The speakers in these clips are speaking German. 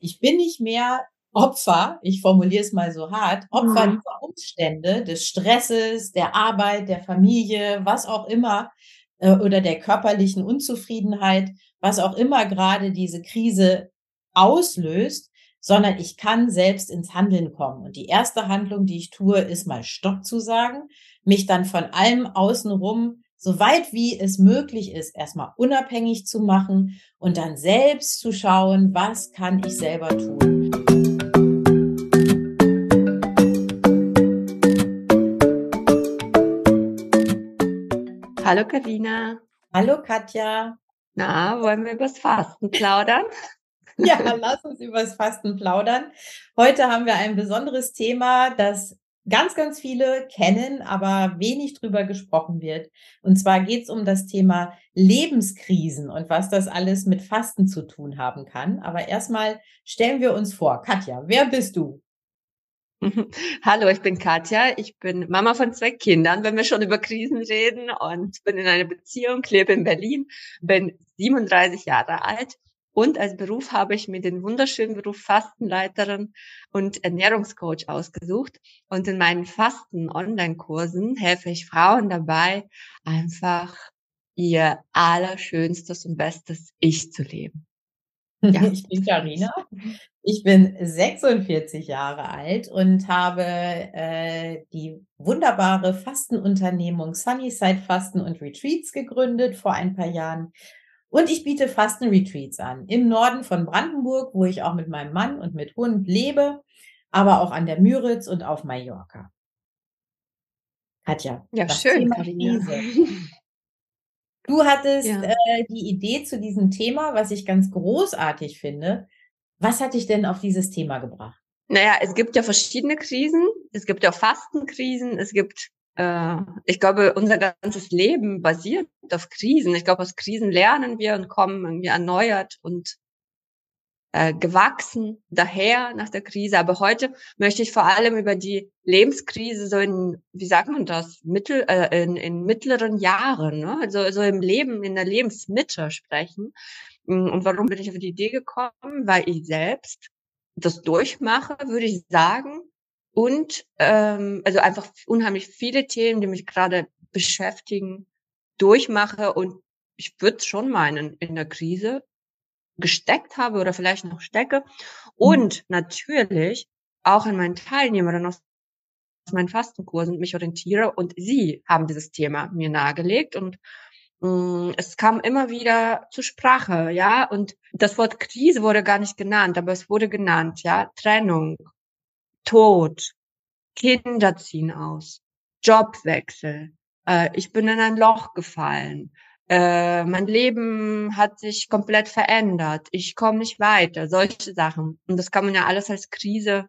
Ich bin nicht mehr Opfer, ich formuliere es mal so hart, Opfer mhm. dieser Umstände, des Stresses, der Arbeit, der Familie, was auch immer, äh, oder der körperlichen Unzufriedenheit, was auch immer gerade diese Krise auslöst, sondern ich kann selbst ins Handeln kommen. Und die erste Handlung, die ich tue, ist mal Stopp zu sagen, mich dann von allem außenrum so weit wie es möglich ist, erstmal unabhängig zu machen und dann selbst zu schauen, was kann ich selber tun. Hallo Karina. Hallo Katja. Na, wollen wir übers Fasten plaudern? ja, lass uns übers Fasten plaudern. Heute haben wir ein besonderes Thema, das ganz, ganz viele kennen, aber wenig drüber gesprochen wird. Und zwar geht es um das Thema Lebenskrisen und was das alles mit Fasten zu tun haben kann. Aber erstmal stellen wir uns vor. Katja, wer bist du? Hallo, ich bin Katja. Ich bin Mama von zwei Kindern, wenn wir schon über Krisen reden und bin in einer Beziehung, lebe in Berlin, bin 37 Jahre alt und als Beruf habe ich mir den wunderschönen Beruf Fastenleiterin und Ernährungscoach ausgesucht. Und in meinen Fasten-Online-Kursen helfe ich Frauen dabei, einfach ihr allerschönstes und bestes Ich zu leben. Ja. Ich bin Karina. Ich bin 46 Jahre alt und habe äh, die wunderbare Fastenunternehmung Sunnyside Fasten und Retreats gegründet vor ein paar Jahren. Und ich biete Fasten-Retreats an im Norden von Brandenburg, wo ich auch mit meinem Mann und mit Hund lebe, aber auch an der Müritz und auf Mallorca. Katja. Ja, schön. Du hattest ja. äh, die Idee zu diesem Thema, was ich ganz großartig finde. Was hat dich denn auf dieses Thema gebracht? Naja, es gibt ja verschiedene Krisen. Es gibt ja Fastenkrisen. Es gibt, ich glaube, unser ganzes Leben basiert auf Krisen. Ich glaube, aus Krisen lernen wir und kommen irgendwie erneuert und äh, gewachsen daher nach der Krise. Aber heute möchte ich vor allem über die Lebenskrise so in, wie sagt man das, mittel, äh, in, in mittleren Jahren, ne? also so im Leben, in der Lebensmitte sprechen. Mm, und warum bin ich auf die Idee gekommen? Weil ich selbst das durchmache, würde ich sagen. Und ähm, also einfach unheimlich viele Themen, die mich gerade beschäftigen, durchmache. Und ich würde schon meinen, in der Krise gesteckt habe oder vielleicht noch stecke. Mhm. Und natürlich auch an meinen Teilnehmern aus meinen Fastenkursen mich orientiere und sie haben dieses Thema mir nahegelegt und mh, mm, es kam immer wieder zur Sprache, ja, und das Wort Krise wurde gar nicht genannt, aber es wurde genannt, ja, Trennung, Tod, Kinder ziehen aus, Jobwechsel, äh, ich bin in ein Loch gefallen, äh, mein Leben hat sich komplett verändert, ich komme nicht weiter, solche Sachen. Und das kann man ja alles als Krise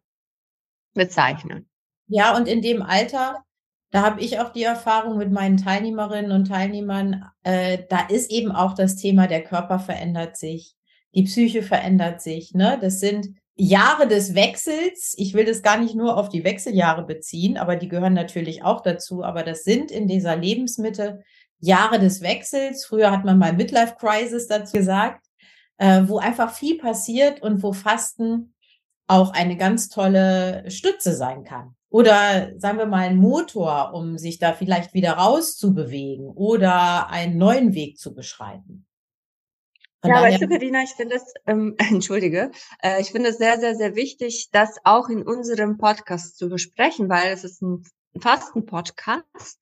bezeichnen. Ja, und in dem Alter, da habe ich auch die Erfahrung mit meinen Teilnehmerinnen und Teilnehmern, äh, da ist eben auch das Thema, der Körper verändert sich, die Psyche verändert sich. Ne? Das sind Jahre des Wechsels. Ich will das gar nicht nur auf die Wechseljahre beziehen, aber die gehören natürlich auch dazu. Aber das sind in dieser Lebensmitte Jahre des Wechsels. Früher hat man mal Midlife Crisis dazu gesagt, äh, wo einfach viel passiert und wo Fasten auch eine ganz tolle Stütze sein kann. Oder sagen wir mal ein Motor, um sich da vielleicht wieder rauszubewegen oder einen neuen Weg zu beschreiten. Von ja, weißt du, Karina, ich finde es, ähm, entschuldige, äh, ich finde es sehr, sehr, sehr wichtig, das auch in unserem Podcast zu besprechen, weil es ist ein Fasten-Podcast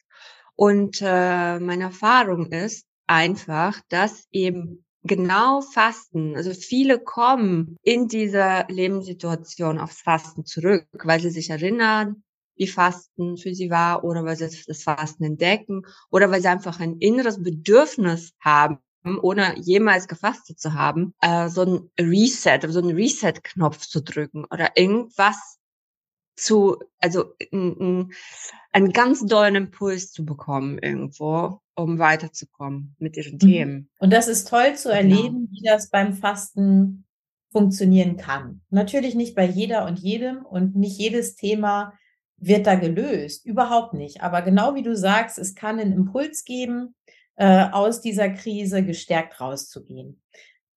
und äh, meine Erfahrung ist einfach, dass eben genau Fasten, also viele kommen in dieser Lebenssituation aufs Fasten zurück, weil sie sich erinnern, wie Fasten für sie war oder weil sie das Fasten entdecken oder weil sie einfach ein inneres Bedürfnis haben, ohne jemals gefastet zu haben, äh, so ein Reset, so einen Reset-Knopf zu drücken oder irgendwas zu, also einen ganz dollen Impuls zu bekommen irgendwo, um weiterzukommen mit ihren mhm. Themen. Und das ist toll zu genau. erleben, genau. wie das beim Fasten funktionieren kann. Natürlich nicht bei jeder und jedem und nicht jedes Thema wird da gelöst, überhaupt nicht. Aber genau wie du sagst, es kann einen Impuls geben, äh, aus dieser Krise gestärkt rauszugehen.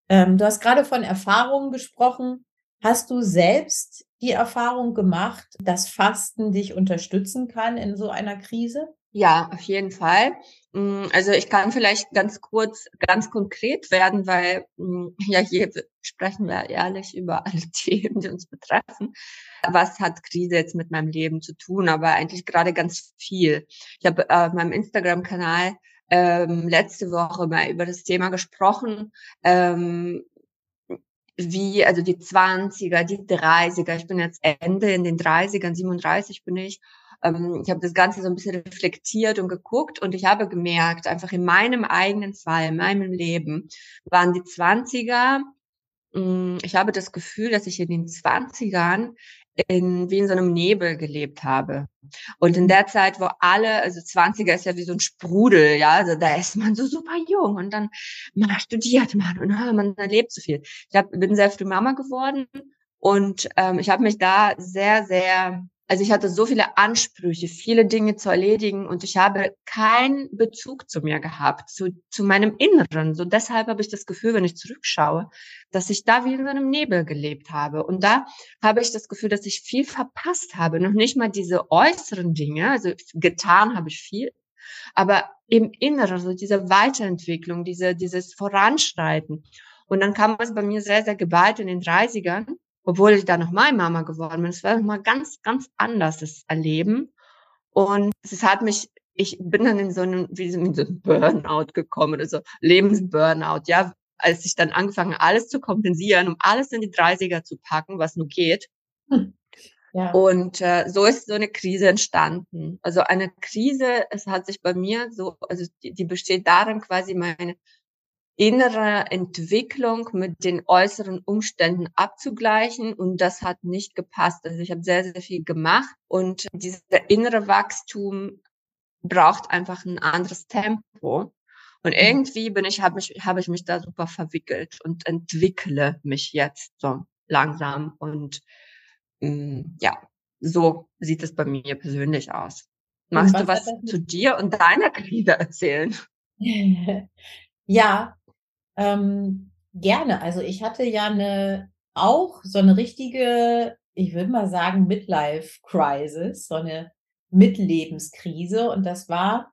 Ähm, du hast gerade von Erfahrungen gesprochen. Hast du selbst die Erfahrung gemacht, dass Fasten dich unterstützen kann in so einer Krise? Ja, auf jeden Fall. Mm, also ich kann vielleicht ganz kurz, ganz konkret werden, weil mm, ja hier sprechen wir ehrlich über alle Themen, die uns betreffen. Was hat Krise jetzt mit meinem Leben zu tun? Aber eigentlich gerade ganz viel. Ich habe äh, auf meinem Instagram-Kanal ähm, letzte Woche mal über das Thema gesprochen, ähm, wie, also die 20er, die 30er, ich bin jetzt Ende in den 30ern, 37 bin ich. Ähm, ich habe das Ganze so ein bisschen reflektiert und geguckt und ich habe gemerkt, einfach in meinem eigenen Fall, in meinem Leben, waren die 20er, mh, hm, ich habe das Gefühl, dass ich in den 20ern in, wie in so einem Nebel gelebt habe. Und in der Zeit, wo alle, also 20er ist ja wie so ein Sprudel, ja, also da ist man so super jung und dann man studiert man und man erlebt so viel. Ich hab, bin sehr früh Mama geworden und ähm, ich habe mich da sehr, sehr also ich hatte so viele Ansprüche, viele Dinge zu erledigen und ich habe keinen Bezug zu mir gehabt, zu, zu meinem Inneren. So deshalb habe ich das Gefühl, wenn ich zurückschaue, dass ich da wie in so einem Nebel gelebt habe. Und da habe ich das Gefühl, dass ich viel verpasst habe. Noch nicht mal diese äußeren Dinge, also getan habe ich viel, aber im Inneren, so diese Weiterentwicklung, diese, dieses Voranschreiten. Und dann kam es bei mir sehr, sehr geballt in den 30ern obwohl ich da noch mal Mama geworden bin. Es war nochmal ganz, ganz anders, das Erleben. Und es hat mich, ich bin dann in so einen, wie so einen Burnout gekommen, also Lebensburnout, ja, als ich dann angefangen alles zu kompensieren, um alles in die 30er zu packen, was nur geht. Hm. Ja. Und äh, so ist so eine Krise entstanden. Also eine Krise, es hat sich bei mir so, also die, die besteht darin, quasi meine innere Entwicklung mit den äußeren Umständen abzugleichen und das hat nicht gepasst. Also ich habe sehr, sehr viel gemacht und dieser innere Wachstum braucht einfach ein anderes Tempo. Und mhm. irgendwie bin ich, habe mich, habe ich mich da super verwickelt und entwickle mich jetzt so langsam und mh, mm, ja, so sieht es bei mir persönlich aus. Magst du was zu dir und deiner Krise erzählen? Ja, ähm, gerne. Also ich hatte ja eine auch so eine richtige, ich würde mal sagen, Midlife-Crisis, so eine Mitlebenskrise. Und das war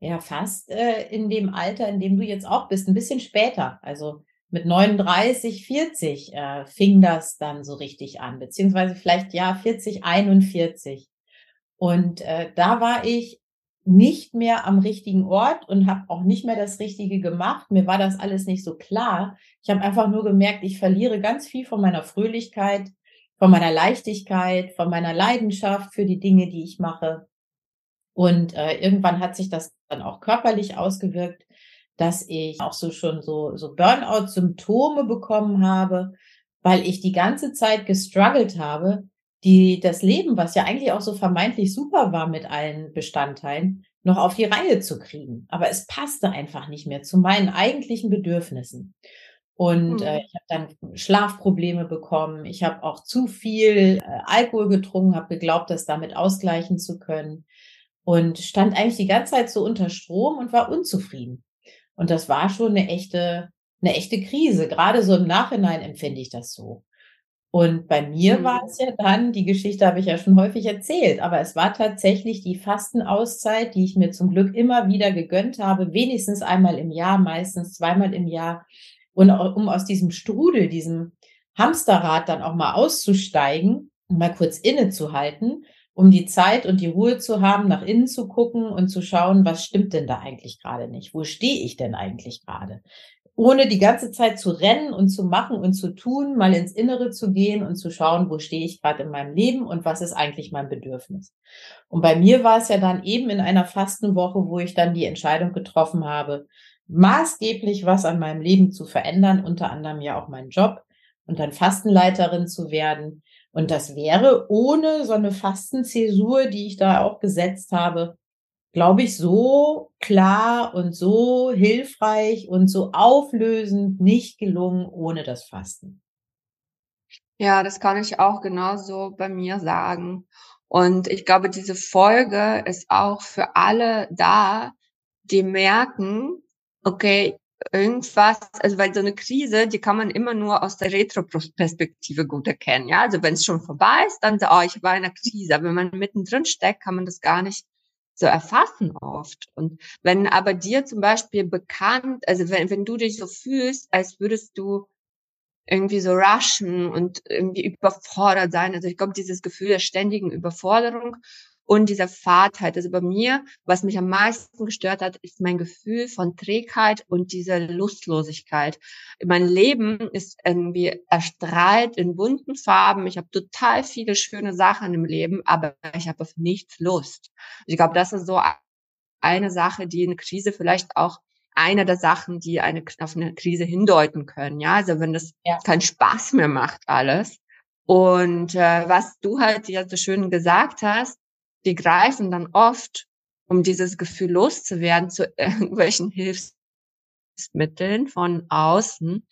ja fast äh, in dem Alter, in dem du jetzt auch bist, ein bisschen später. Also mit 39, 40 äh, fing das dann so richtig an, beziehungsweise vielleicht ja 40, 41. Und äh, da war ich nicht mehr am richtigen Ort und habe auch nicht mehr das Richtige gemacht. Mir war das alles nicht so klar. Ich habe einfach nur gemerkt, ich verliere ganz viel von meiner Fröhlichkeit, von meiner Leichtigkeit, von meiner Leidenschaft für die Dinge, die ich mache. Und äh, irgendwann hat sich das dann auch körperlich ausgewirkt, dass ich auch so schon so, so Burnout-Symptome bekommen habe, weil ich die ganze Zeit gestruggelt habe, die das Leben, was ja eigentlich auch so vermeintlich super war mit allen Bestandteilen, noch auf die Reihe zu kriegen. Aber es passte einfach nicht mehr zu meinen eigentlichen Bedürfnissen. Und äh, mhm. ich habe dann Schlafprobleme bekommen. Ich habe auch zu viel äh, Alkohol getrunken, habe geglaubt, das damit ausgleichen zu können. Und stand eigentlich die ganze Zeit so unter Strom und war unzufrieden. Und das war schon eine echte, eine echte Krise. Gerade so im Nachhinein empfinde ich das so. Und bei mir mhm. war es ja dann, die Geschichte habe ich ja schon häufig erzählt, aber es war tatsächlich die Fastenauszeit, die ich mir zum Glück immer wieder gegönnt habe, wenigstens einmal im Jahr, meistens zweimal im Jahr. Und um aus diesem Strudel, diesem Hamsterrad dann auch mal auszusteigen, mal kurz innezuhalten, um die Zeit und die Ruhe zu haben, nach innen zu gucken und zu schauen, was stimmt denn da eigentlich gerade nicht? Wo stehe ich denn eigentlich gerade? Ohne die ganze Zeit zu rennen und zu machen und zu tun, mal ins Innere zu gehen und zu schauen, wo stehe ich gerade in meinem Leben und was ist eigentlich mein Bedürfnis. Und bei mir war es ja dann eben in einer Fastenwoche, wo ich dann die Entscheidung getroffen habe, maßgeblich was an meinem Leben zu verändern, unter anderem ja auch meinen Job und dann Fastenleiterin zu werden. Und das wäre ohne so eine Fastenzäsur, die ich da auch gesetzt habe, glaube ich, so klar und so hilfreich und so auflösend nicht gelungen ohne das Fasten. Ja, das kann ich auch genauso bei mir sagen. Und ich glaube, diese Folge ist auch für alle da, die merken, okay, irgendwas, also weil so eine Krise, die kann man immer nur aus der Retro-Perspektive gut erkennen. Ja, also wenn es schon vorbei ist, dann so, oh, ich war in einer Krise. Aber wenn man mittendrin steckt, kann man das gar nicht so erfassen oft. Und wenn aber dir zum Beispiel bekannt, also wenn, wenn du dich so fühlst, als würdest du irgendwie so rushen und irgendwie überfordert sein. Also ich glaube, dieses Gefühl der ständigen Überforderung und dieser Fahrtheit. Also bei mir, was mich am meisten gestört hat, ist mein Gefühl von Trägheit und dieser Lustlosigkeit. Mein Leben ist irgendwie erstrahlt in bunten Farben. Ich habe total viele schöne Sachen im Leben, aber ich habe auf nichts Lust. Ich glaube, das ist so eine Sache, die eine Krise vielleicht auch eine der Sachen, die eine, auf eine Krise hindeuten können. Ja, also wenn das ja. keinen Spaß mehr macht, alles. Und äh, was du halt ja so schön gesagt hast, die greifen dann oft, um dieses Gefühl loszuwerden, zu irgendwelchen Hilfsmitteln von außen,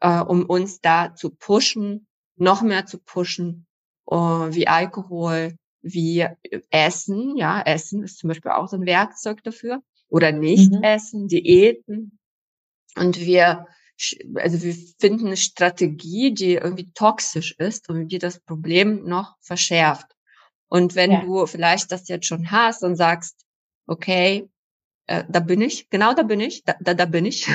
äh, um uns da zu pushen, noch mehr zu pushen, äh, wie Alkohol, wie Essen. Ja, Essen ist zum Beispiel auch so ein Werkzeug dafür. Oder nicht mhm. essen, Diäten. Und wir, also wir finden eine Strategie, die irgendwie toxisch ist und die das Problem noch verschärft. Und wenn ja. du vielleicht das jetzt schon hast und sagst, okay, äh, da bin ich, genau da bin ich, da, da, da bin ich,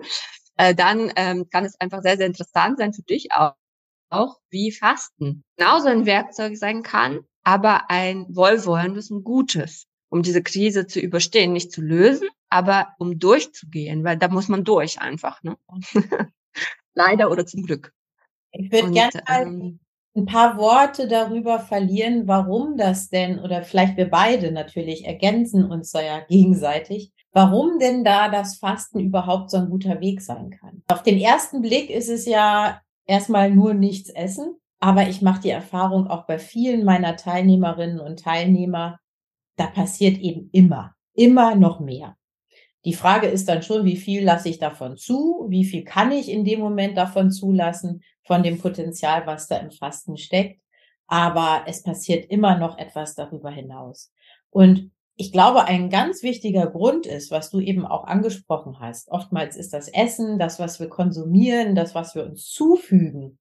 äh, dann ähm, kann es einfach sehr, sehr interessant sein für dich auch, auch wie Fasten genauso ein Werkzeug sein kann, aber ein wohlwollendes und gutes, um diese Krise zu überstehen, nicht zu lösen, aber um durchzugehen, weil da muss man durch einfach. Ne? Leider oder zum Glück. Ich würde gerne ähm, ein paar Worte darüber verlieren, warum das denn, oder vielleicht wir beide natürlich ergänzen uns da ja gegenseitig, warum denn da das Fasten überhaupt so ein guter Weg sein kann. Auf den ersten Blick ist es ja erstmal nur nichts essen, aber ich mache die Erfahrung auch bei vielen meiner Teilnehmerinnen und Teilnehmer, da passiert eben immer, immer noch mehr. Die Frage ist dann schon, wie viel lasse ich davon zu? Wie viel kann ich in dem Moment davon zulassen? Von dem Potenzial, was da im Fasten steckt. Aber es passiert immer noch etwas darüber hinaus. Und ich glaube, ein ganz wichtiger Grund ist, was du eben auch angesprochen hast. Oftmals ist das Essen, das, was wir konsumieren, das, was wir uns zufügen,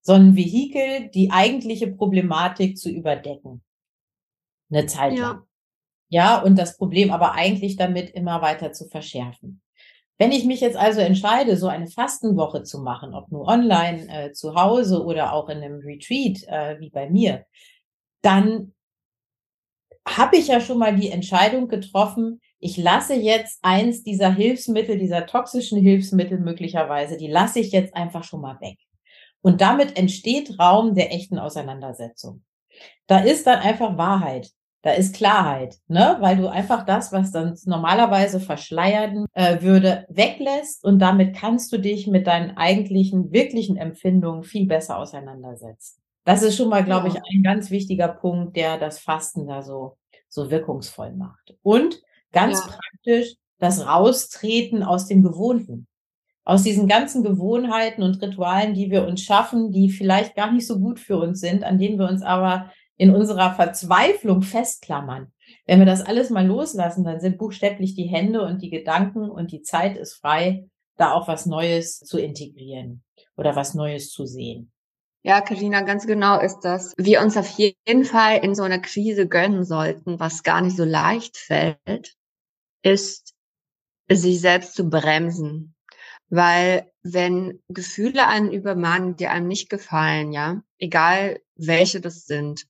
so ein Vehikel, die eigentliche Problematik zu überdecken. Eine Zeit lang. Ja. ja, und das Problem aber eigentlich damit immer weiter zu verschärfen. Wenn ich mich jetzt also entscheide, so eine Fastenwoche zu machen, ob nur online, äh, zu Hause oder auch in einem Retreat äh, wie bei mir, dann habe ich ja schon mal die Entscheidung getroffen, ich lasse jetzt eins dieser Hilfsmittel, dieser toxischen Hilfsmittel möglicherweise, die lasse ich jetzt einfach schon mal weg. Und damit entsteht Raum der echten Auseinandersetzung. Da ist dann einfach Wahrheit. Da ist Klarheit, ne? Weil du einfach das, was dann normalerweise verschleiern äh, würde, weglässt und damit kannst du dich mit deinen eigentlichen, wirklichen Empfindungen viel besser auseinandersetzen. Das ist schon mal, glaube ich, ein ganz wichtiger Punkt, der das Fasten da so, so wirkungsvoll macht. Und ganz ja. praktisch das Raustreten aus dem Gewohnten. Aus diesen ganzen Gewohnheiten und Ritualen, die wir uns schaffen, die vielleicht gar nicht so gut für uns sind, an denen wir uns aber in unserer Verzweiflung festklammern. Wenn wir das alles mal loslassen, dann sind buchstäblich die Hände und die Gedanken und die Zeit ist frei, da auch was Neues zu integrieren oder was Neues zu sehen. Ja, Karina, ganz genau ist das. Wir uns auf jeden Fall in so einer Krise gönnen sollten, was gar nicht so leicht fällt, ist, sich selbst zu bremsen. Weil wenn Gefühle einen übermannen, die einem nicht gefallen, ja, egal welche das sind,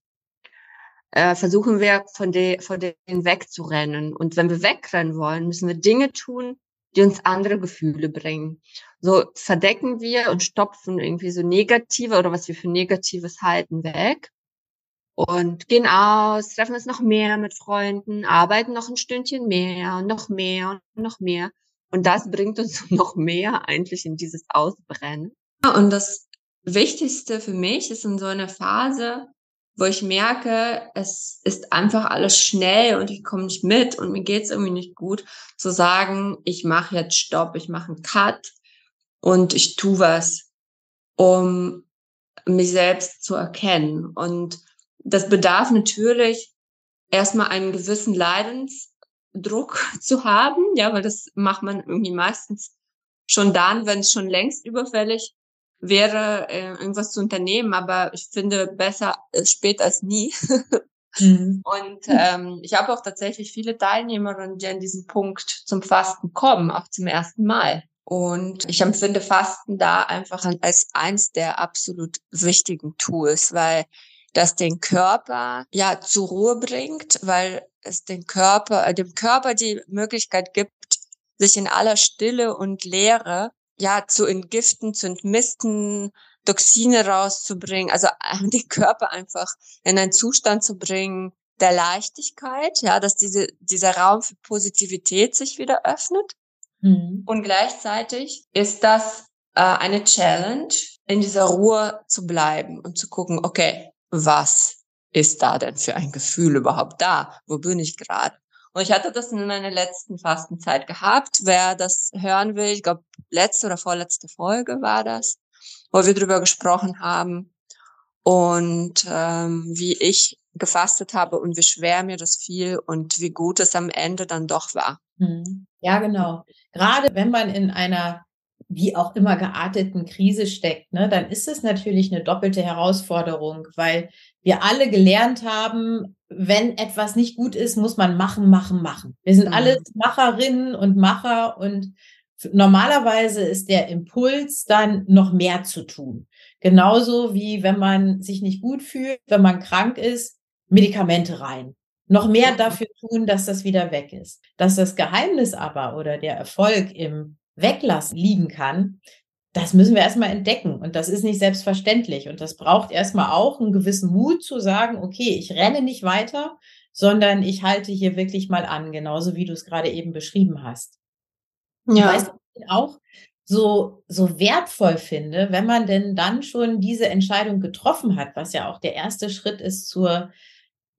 äh, versuchen wir von, de, von denen wegzurennen. Und wenn wir wegrennen wollen, müssen wir Dinge tun, die uns andere Gefühle bringen. So verdecken wir und stopfen irgendwie so negative oder was wir für negatives halten weg und gehen aus, treffen uns noch mehr mit Freunden, arbeiten noch ein Stündchen mehr und noch mehr und noch mehr. Und das bringt uns noch mehr eigentlich in dieses Ausbrennen. Und das Wichtigste für mich ist in so einer Phase, wo ich merke, es ist einfach alles schnell und ich komme nicht mit und mir geht's irgendwie nicht gut, zu sagen, ich mache jetzt Stopp, ich mache einen Cut und ich tu was, um mich selbst zu erkennen. Und das bedarf natürlich erstmal einen gewissen Leidens, Druck zu haben, ja, weil das macht man irgendwie meistens schon dann, wenn es schon längst überfällig wäre, äh, irgendwas zu unternehmen. Aber ich finde besser äh, spät als nie. mhm. Und ähm, ich habe auch tatsächlich viele Teilnehmerinnen, die an diesen Punkt zum Fasten kommen, auch zum ersten Mal. Und ich empfinde Fasten da einfach als eins der absolut wichtigen Tools, weil das den Körper ja zur Ruhe bringt, weil es den Körper, äh, dem Körper die Möglichkeit gibt, sich in aller Stille und Leere ja zu entgiften, zu entmisten, Toxine rauszubringen, also äh, den Körper einfach in einen Zustand zu bringen der Leichtigkeit, ja, dass diese, dieser Raum für Positivität sich wieder öffnet. Mhm. Und gleichzeitig ist das äh, eine Challenge, in dieser Ruhe zu bleiben und zu gucken, okay, was ist da denn für ein Gefühl überhaupt da? Wo bin ich gerade? Und ich hatte das in meiner letzten Fastenzeit gehabt. Wer das hören will, ich glaube, letzte oder vorletzte Folge war das, wo wir drüber gesprochen haben und ähm, wie ich gefastet habe und wie schwer mir das fiel und wie gut es am Ende dann doch war. Mhm. Ja, genau. Gerade wenn man in einer wie auch immer gearteten Krise steckt, ne, dann ist es natürlich eine doppelte Herausforderung, weil wir alle gelernt haben, wenn etwas nicht gut ist, muss man machen, machen, machen. Wir sind mhm. alle Macherinnen und Macher und normalerweise ist der Impuls dann noch mehr zu tun. Genauso wie wenn man sich nicht gut fühlt, wenn man krank ist, Medikamente rein. Noch mehr dafür tun, dass das wieder weg ist. Dass das Geheimnis aber oder der Erfolg im Weglassen liegen kann, das müssen wir erstmal entdecken. Und das ist nicht selbstverständlich. Und das braucht erstmal auch einen gewissen Mut zu sagen, okay, ich renne nicht weiter, sondern ich halte hier wirklich mal an, genauso wie du es gerade eben beschrieben hast. Ja. Weißt du, auch so, so wertvoll finde, wenn man denn dann schon diese Entscheidung getroffen hat, was ja auch der erste Schritt ist zur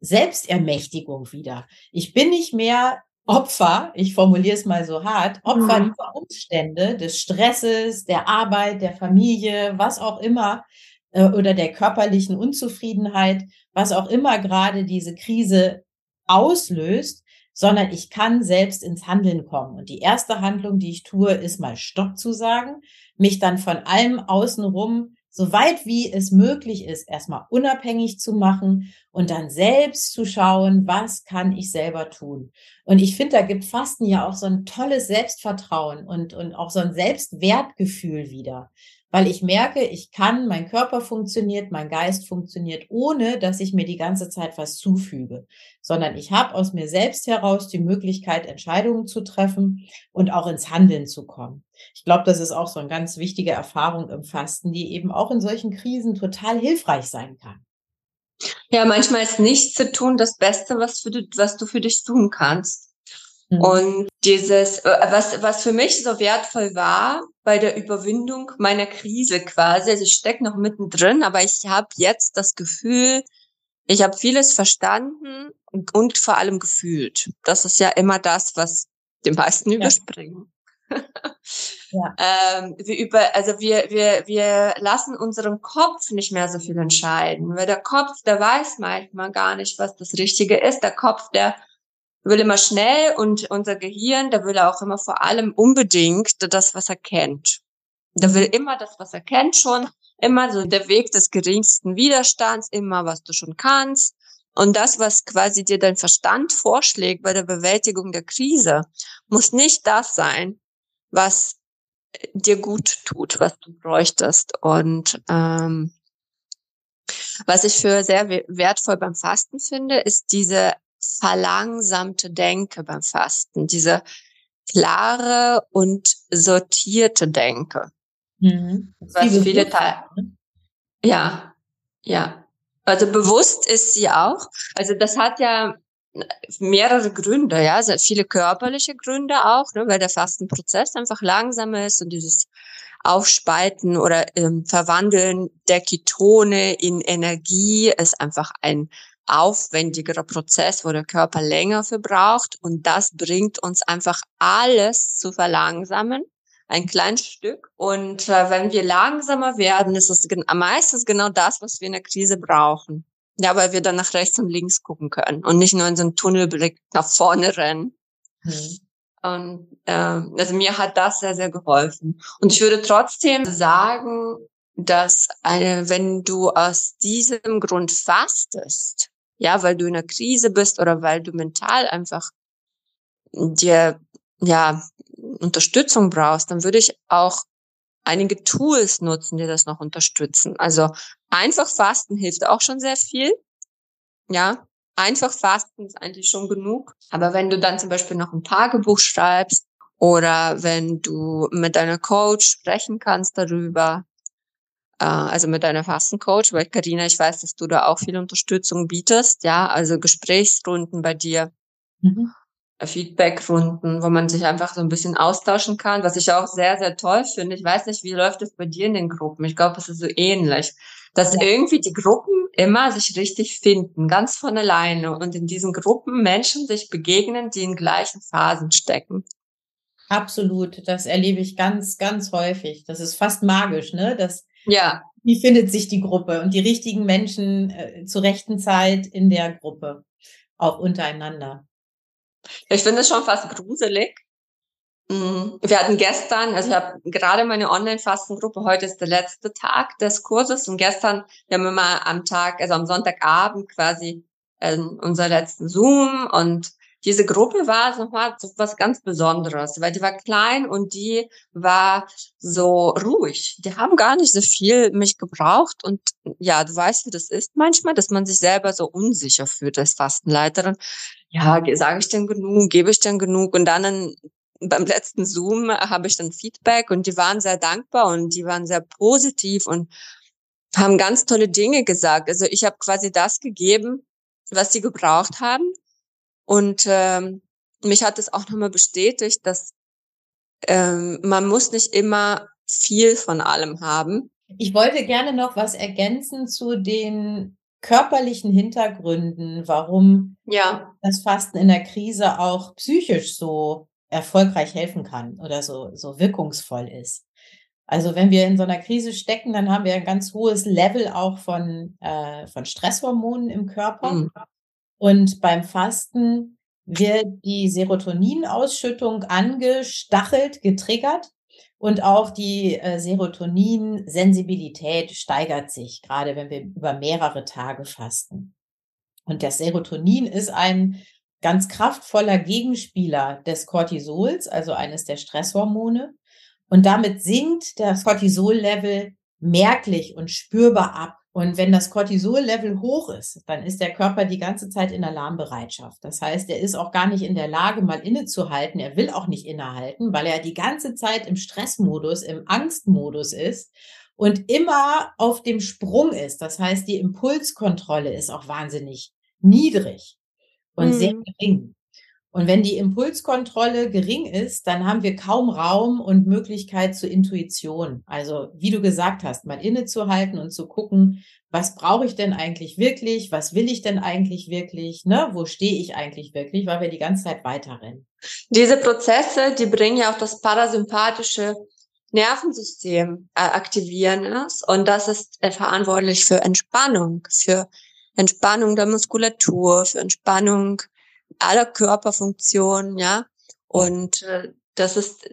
Selbstermächtigung wieder. Ich bin nicht mehr Opfer, ich formuliere es mal so hart, Opfer mhm. dieser Umstände, des Stresses, der Arbeit, der Familie, was auch immer, äh, oder der körperlichen Unzufriedenheit, was auch immer gerade diese Krise auslöst, sondern ich kann selbst ins Handeln kommen. Und die erste Handlung, die ich tue, ist mal Stopp zu sagen, mich dann von allem außenrum so weit wie es möglich ist, erstmal unabhängig zu machen und dann selbst zu schauen, was kann ich selber tun. Und ich finde, da gibt Fasten ja auch so ein tolles Selbstvertrauen und, und auch so ein Selbstwertgefühl wieder. Weil ich merke, ich kann, mein Körper funktioniert, mein Geist funktioniert, ohne dass ich mir die ganze Zeit was zufüge, sondern ich habe aus mir selbst heraus die Möglichkeit, Entscheidungen zu treffen und auch ins Handeln zu kommen. Ich glaube, das ist auch so eine ganz wichtige Erfahrung im Fasten, die eben auch in solchen Krisen total hilfreich sein kann. Ja, manchmal ist nichts zu tun das Beste, was, für du, was du für dich tun kannst. Mhm. Und dieses, äh, was, was für mich so wertvoll war bei der Überwindung meiner Krise quasi, also ich stecke noch mittendrin, aber ich habe jetzt das Gefühl, ich habe vieles verstanden und, und, vor allem gefühlt. Das ist ja immer das, was die meisten ja. überspringen. ja. ähm, wir über, also wir, wir, wir lassen unseren Kopf nicht mehr so viel entscheiden, weil der Kopf, der weiß manchmal gar nicht, was das Richtige ist. Der Kopf, der will immer schnell und unser Gehirn, der will auch immer vor allem unbedingt das, was er kennt. Der will immer das, was er kennt schon, immer so der Weg des geringsten Widerstands, immer was du schon kannst. Und das, was quasi dir dein Verstand vorschlägt bei der Bewältigung der Krise, muss nicht das sein, was dir gut tut, was du bräuchtest. Und ähm, was ich für sehr wertvoll beim Fasten finde, ist diese verlangsamte Denke beim Fasten, diese klare und sortierte Denke. Mhm. Was viele Teil ne? ja, ja. Also bewusst ist sie auch. Also das hat ja mehrere Gründe, ja, sehr viele körperliche Gründe auch, ne, weil der Fastenprozess einfach langsamer ist und dieses Aufspalten oder ähm, Verwandeln der Ketone in Energie ist einfach ein aufwendigerer Prozess, wo der Körper länger für braucht. Und das bringt uns einfach alles zu verlangsamen, ein kleines Stück. Und äh, wenn wir langsamer werden, ist es meistens genau das, was wir in der Krise brauchen. Ja, weil wir dann nach rechts und links gucken können und nicht nur in so einen Tunnelblick nach vorne rennen. Mhm. Und äh, also mir hat das sehr, sehr geholfen. Und ich würde trotzdem sagen, dass eine, wenn du aus diesem Grund fastest, ja, weil du in einer Krise bist oder weil du mental einfach dir ja Unterstützung brauchst, dann würde ich auch einige Tools nutzen, die das noch unterstützen. Also einfach fasten hilft auch schon sehr viel. Ja, einfach fasten ist eigentlich schon genug. Aber wenn du dann zum Beispiel noch ein Tagebuch schreibst oder wenn du mit deiner Coach sprechen kannst darüber, also mit deiner Fastencoach, weil Karina, ich weiß, dass du da auch viel Unterstützung bietest, ja, also Gesprächsrunden bei dir. Mhm. Feedbackrunden, wo man sich einfach so ein bisschen austauschen kann, was ich auch sehr, sehr toll finde. Ich weiß nicht, wie läuft es bei dir in den Gruppen? Ich glaube, es ist so ähnlich, dass ja. irgendwie die Gruppen immer sich richtig finden, ganz von alleine und in diesen Gruppen Menschen sich begegnen, die in gleichen Phasen stecken. Absolut, das erlebe ich ganz, ganz häufig. Das ist fast magisch, ne? Das, ja. Wie findet sich die Gruppe und die richtigen Menschen äh, zur rechten Zeit in der Gruppe, auch untereinander. Ich finde es schon fast gruselig. Mm, wir hatten gestern, also ich habe gerade meine Online-Fastengruppe, heute ist der letzte Tag des Kurses und gestern, wir haben immer am Tag, also am Sonntagabend quasi äh, unser letzten Zoom und diese Gruppe war nochmal so was ganz Besonderes, weil die war klein und die war so ruhig. Die haben gar nicht so viel mich gebraucht und ja, du weißt, wie das ist manchmal, dass man sich selber so unsicher fühlt als Fastenleiterin. Ja, sage ich denn genug, gebe ich denn genug und dann beim letzten Zoom habe ich dann Feedback und die waren sehr dankbar und die waren sehr positiv und haben ganz tolle Dinge gesagt. Also ich habe quasi das gegeben, was sie gebraucht haben und ähm, mich hat es auch nochmal bestätigt, dass ähm, man muss nicht immer viel von allem haben. Ich wollte gerne noch was ergänzen zu den körperlichen Hintergründen, warum ja. das Fasten in der Krise auch psychisch so erfolgreich helfen kann oder so, so wirkungsvoll ist. Also wenn wir in so einer Krise stecken, dann haben wir ein ganz hohes Level auch von, äh, von Stresshormonen im Körper. Mhm. Und beim Fasten wird die Serotoninausschüttung angestachelt, getriggert und auch die äh, Serotonin-Sensibilität steigert sich, gerade wenn wir über mehrere Tage fasten. Und das Serotonin ist ein ganz kraftvoller Gegenspieler des Cortisols, also eines der Stresshormone. Und damit sinkt das Cortisol-Level merklich und spürbar ab. Und wenn das Cortisol-Level hoch ist, dann ist der Körper die ganze Zeit in Alarmbereitschaft. Das heißt, er ist auch gar nicht in der Lage, mal innezuhalten. Er will auch nicht innehalten, weil er die ganze Zeit im Stressmodus, im Angstmodus ist und immer auf dem Sprung ist. Das heißt, die Impulskontrolle ist auch wahnsinnig niedrig und mhm. sehr gering. Und wenn die Impulskontrolle gering ist, dann haben wir kaum Raum und Möglichkeit zur Intuition. Also, wie du gesagt hast, mal innezuhalten und zu gucken, was brauche ich denn eigentlich wirklich? Was will ich denn eigentlich wirklich? Ne? Wo stehe ich eigentlich wirklich? Weil wir die ganze Zeit weiterrennen. Diese Prozesse, die bringen ja auch das parasympathische Nervensystem äh, aktivieren ist. Und das ist äh, verantwortlich für Entspannung, für Entspannung der Muskulatur, für Entspannung aller Körperfunktionen, ja. Und äh, das ist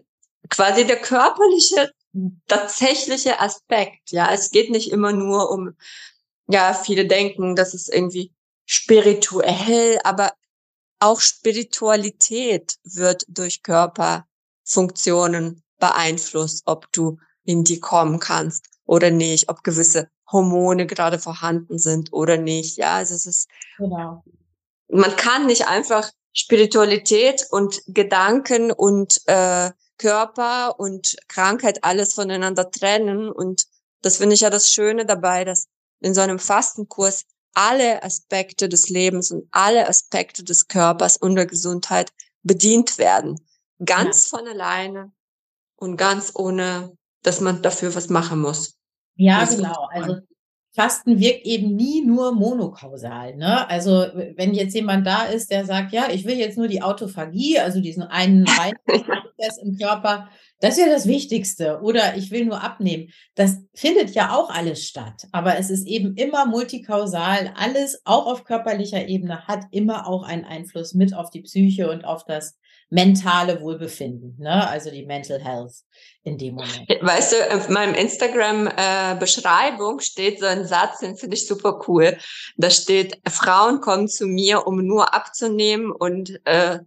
quasi der körperliche, tatsächliche Aspekt, ja. Es geht nicht immer nur um, ja, viele denken, das ist irgendwie spirituell, aber auch Spiritualität wird durch Körperfunktionen beeinflusst, ob du in die kommen kannst oder nicht, ob gewisse Hormone gerade vorhanden sind oder nicht. Ja, also es ist, genau man kann nicht einfach Spiritualität und Gedanken und äh, Körper und Krankheit alles voneinander trennen. Und das finde ich ja das Schöne dabei, dass in so einem Fastenkurs alle Aspekte des Lebens und alle Aspekte des Körpers und der Gesundheit bedient werden. Ganz ja. von alleine und ganz ohne, dass man dafür was machen muss. Ja, genau. Also Fasten wirkt eben nie nur monokausal. Ne? Also wenn jetzt jemand da ist, der sagt, ja, ich will jetzt nur die Autophagie, also diesen einen Prozess im Körper, das ist ja das Wichtigste. Oder ich will nur abnehmen. Das findet ja auch alles statt. Aber es ist eben immer multikausal. Alles, auch auf körperlicher Ebene, hat immer auch einen Einfluss mit auf die Psyche und auf das mentale Wohlbefinden, ne? also die Mental Health in dem Moment. Weißt du, auf meinem Instagram-Beschreibung äh, steht so ein Satz, den finde ich super cool. Da steht, Frauen kommen zu mir, um nur abzunehmen und äh,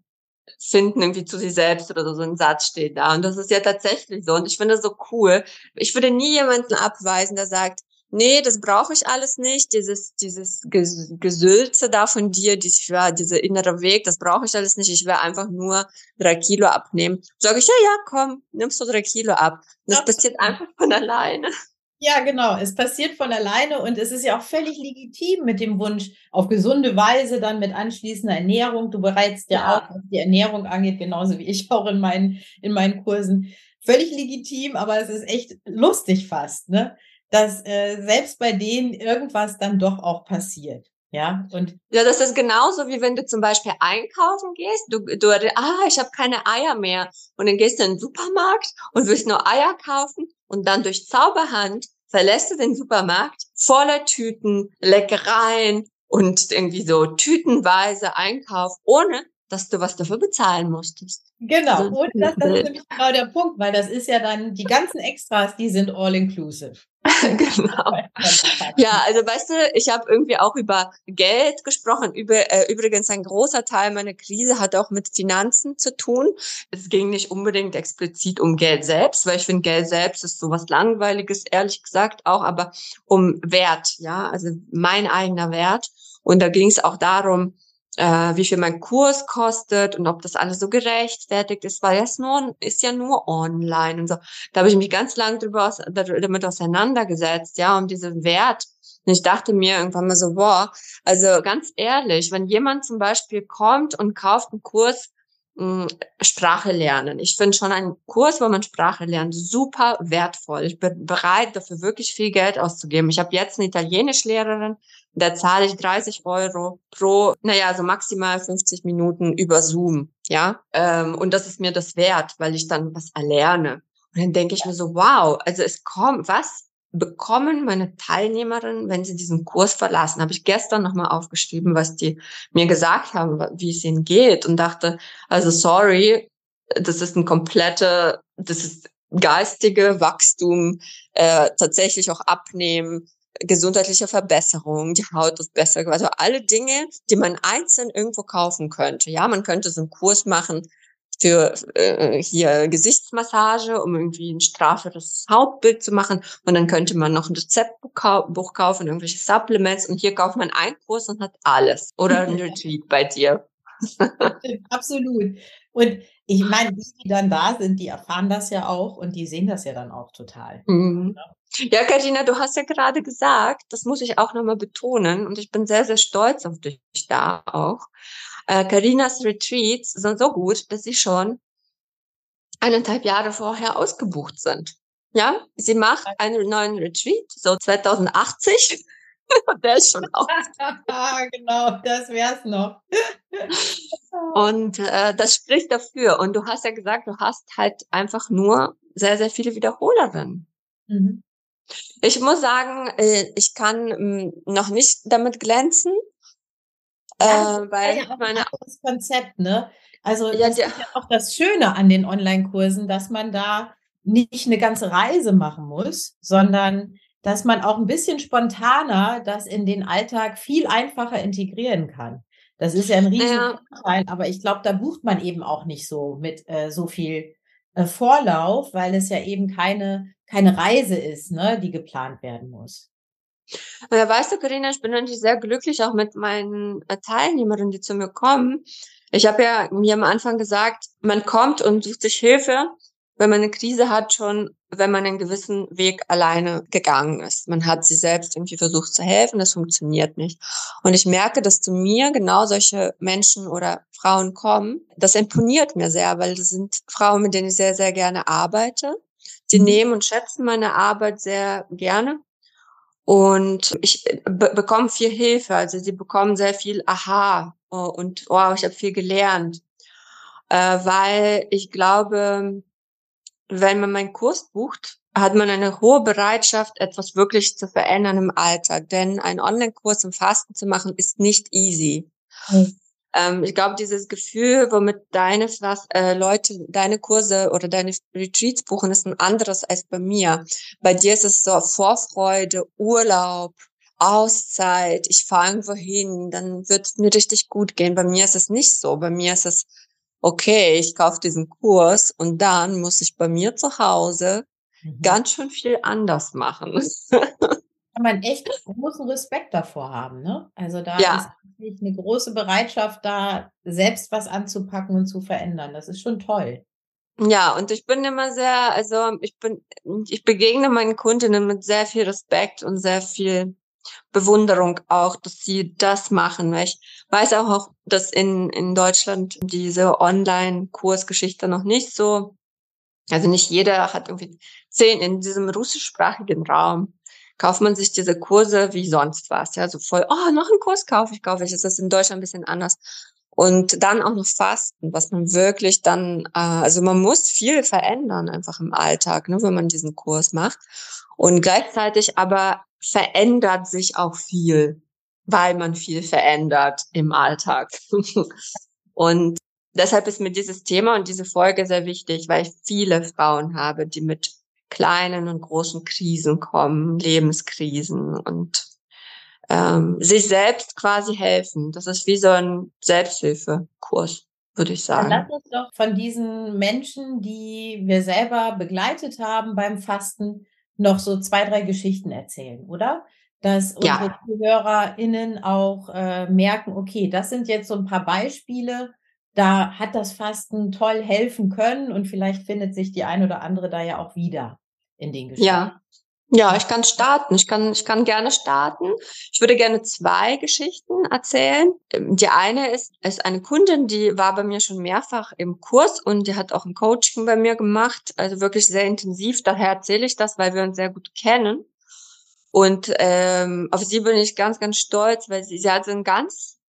finden irgendwie zu sich selbst oder so, so ein Satz steht da. Und das ist ja tatsächlich so. Und ich finde das so cool. Ich würde nie jemanden abweisen, der sagt, nee, das brauche ich alles nicht, dieses, dieses Gesülze da von dir, dieses, ja, dieser innere Weg, das brauche ich alles nicht, ich will einfach nur drei Kilo abnehmen. Sage ich, ja, ja, komm, nimmst du drei Kilo ab. Das Absolut. passiert einfach von alleine. Ja, genau. Es passiert von alleine und es ist ja auch völlig legitim mit dem Wunsch auf gesunde Weise, dann mit anschließender Ernährung. Du bereitest ja, ja. auch, was die Ernährung angeht, genauso wie ich auch in meinen, in meinen Kursen. Völlig legitim, aber es ist echt lustig fast, ne? dass äh, selbst bei denen irgendwas dann doch auch passiert. Ja, und ja, das ist genauso wie wenn du zum Beispiel einkaufen gehst. Du, du ah, ich habe keine Eier mehr. Und dann gehst du in den Supermarkt und willst nur Eier kaufen und dann durch Zauberhand verlässt du den Supermarkt voller Tüten, Leckereien und irgendwie so tütenweise Einkauf, ohne dass du was dafür bezahlen musstest. Genau, und das, das ist nämlich genau der Punkt, weil das ist ja dann, die ganzen Extras, die sind all inclusive. genau. Ja, also weißt du, ich habe irgendwie auch über Geld gesprochen. Über, äh, übrigens, ein großer Teil meiner Krise hat auch mit Finanzen zu tun. Es ging nicht unbedingt explizit um Geld selbst, weil ich finde, Geld selbst ist sowas Langweiliges, ehrlich gesagt auch, aber um Wert, ja, also mein eigener Wert. Und da ging es auch darum, äh, wie viel mein Kurs kostet und ob das alles so gerechtfertigt ist, weil es nur ist ja nur online und so. Da habe ich mich ganz lange drüber aus, damit auseinandergesetzt, ja, um diesen Wert. Und ich dachte mir irgendwann mal so, boah, also ganz ehrlich, wenn jemand zum Beispiel kommt und kauft einen Kurs hm, Sprache lernen. Ich finde schon einen Kurs, wo man Sprache lernt, super wertvoll. Ich bin bereit, dafür wirklich viel Geld auszugeben. Ich habe jetzt eine Italienischlehrerin, da zahle ich 30 Euro pro, naja, so maximal 50 Minuten über Zoom, ja. Ähm, und das ist mir das wert, weil ich dann was erlerne. Und dann denke ich mir so, wow, also es kommt, was bekommen meine Teilnehmerinnen, wenn sie diesen Kurs verlassen? Habe ich gestern nochmal aufgeschrieben, was die mir gesagt haben, wie es ihnen geht und dachte, also sorry, das ist ein komplette, das ist geistige Wachstum, äh, tatsächlich auch abnehmen, gesundheitliche Verbesserung, die Haut ist besser, also alle Dinge, die man einzeln irgendwo kaufen könnte. Ja, man könnte so einen Kurs machen für äh, hier Gesichtsmassage, um irgendwie ein strafferes Hautbild zu machen. Und dann könnte man noch ein Rezeptbuch kaufen, irgendwelche Supplements. Und hier kauft man einen Kurs und hat alles. Oder ein Retreat bei dir. Absolut. Und ich meine, die, die dann da sind, die erfahren das ja auch und die sehen das ja dann auch total. Mhm. Ja, Katharina, du hast ja gerade gesagt, das muss ich auch nochmal betonen und ich bin sehr, sehr stolz auf dich da auch. Äh, Karinas Retreats sind so gut, dass sie schon eineinhalb Jahre vorher ausgebucht sind. Ja, sie macht einen neuen Retreat, so 2080. Und der ist schon aus. genau, das wär's noch. und äh, das spricht dafür. Und du hast ja gesagt, du hast halt einfach nur sehr, sehr viele Wiederholerinnen. Mhm. Ich muss sagen, äh, ich kann hm, noch nicht damit glänzen, ja, äh, weil ja auch meine ein Konzept, ne? Also ja, das ja. ist ja auch das Schöne an den Online-Kursen, dass man da nicht eine ganze Reise machen muss, sondern dass man auch ein bisschen spontaner das in den Alltag viel einfacher integrieren kann. Das ist ja ein riesen ja. Vorteil, aber ich glaube, da bucht man eben auch nicht so mit äh, so viel äh, Vorlauf, weil es ja eben keine keine Reise ist, ne, die geplant werden muss. Ja, weißt du, Karina, ich bin natürlich sehr glücklich auch mit meinen äh, Teilnehmerinnen, die zu mir kommen. Ich habe ja mir am Anfang gesagt, man kommt und sucht sich Hilfe, wenn man eine Krise hat, schon wenn man einen gewissen Weg alleine gegangen ist. Man hat sich selbst irgendwie versucht zu helfen, das funktioniert nicht. Und ich merke, dass zu mir genau solche Menschen oder Frauen kommen. Das imponiert mir sehr, weil das sind Frauen, mit denen ich sehr, sehr gerne arbeite. Sie mhm. nehmen und schätzen meine Arbeit sehr gerne. Und ich be bekomme viel Hilfe. Also sie bekommen sehr viel Aha oh, und wow, ich habe viel gelernt. Äh, weil ich glaube, wenn man meinen Kurs bucht, hat man eine hohe Bereitschaft, etwas wirklich zu verändern im Alltag. Denn ein Online-Kurs im Fasten zu machen, ist nicht easy. Mhm. Ähm, ich glaube, dieses Gefühl, womit deine äh, Leute deine Kurse oder deine Retreats buchen, ist ein anderes als bei mir. Bei dir ist es so Vorfreude, Urlaub, Auszeit, ich fahre irgendwo hin, dann wird es mir richtig gut gehen. Bei mir ist es nicht so. Bei mir ist es, okay, ich kaufe diesen Kurs und dann muss ich bei mir zu Hause mhm. ganz schön viel anders machen. kann man echt großen Respekt davor haben. Ne? Also da ja. ist wirklich eine große Bereitschaft da, selbst was anzupacken und zu verändern. Das ist schon toll. Ja, und ich bin immer sehr, also ich bin, ich begegne meinen Kundinnen mit sehr viel Respekt und sehr viel Bewunderung auch, dass sie das machen. Weil ich weiß auch, dass in, in Deutschland diese Online-Kursgeschichte noch nicht so, also nicht jeder hat irgendwie zehn in diesem russischsprachigen Raum kauft man sich diese Kurse wie sonst was. Ja, so voll, oh, noch einen Kurs kaufe ich, kaufe ich. Das ist in Deutschland ein bisschen anders. Und dann auch noch Fasten, was man wirklich dann, äh, also man muss viel verändern einfach im Alltag, ne, wenn man diesen Kurs macht. Und gleichzeitig aber verändert sich auch viel, weil man viel verändert im Alltag. und deshalb ist mir dieses Thema und diese Folge sehr wichtig, weil ich viele Frauen habe, die mit kleinen und großen Krisen kommen, Lebenskrisen und ähm, sich selbst quasi helfen. Das ist wie so ein Selbsthilfekurs, würde ich sagen. Dann lass uns doch von diesen Menschen, die wir selber begleitet haben beim Fasten, noch so zwei, drei Geschichten erzählen, oder? Dass unsere ja. ZuhörerInnen auch äh, merken, okay, das sind jetzt so ein paar Beispiele, da hat das Fasten toll helfen können und vielleicht findet sich die ein oder andere da ja auch wieder in den Geschichten. Ja. Ja, ich kann starten. Ich kann, ich kann gerne starten. Ich würde gerne zwei Geschichten erzählen. Ähm, die eine ist, ist eine Kundin, die war bei mir schon mehrfach im Kurs und die hat auch ein Coaching bei mir gemacht. Also wirklich sehr intensiv. Daher erzähle ich das, weil wir uns sehr gut kennen. Und ähm, auf sie bin ich ganz, ganz stolz, weil sie, sie hat so ein ganz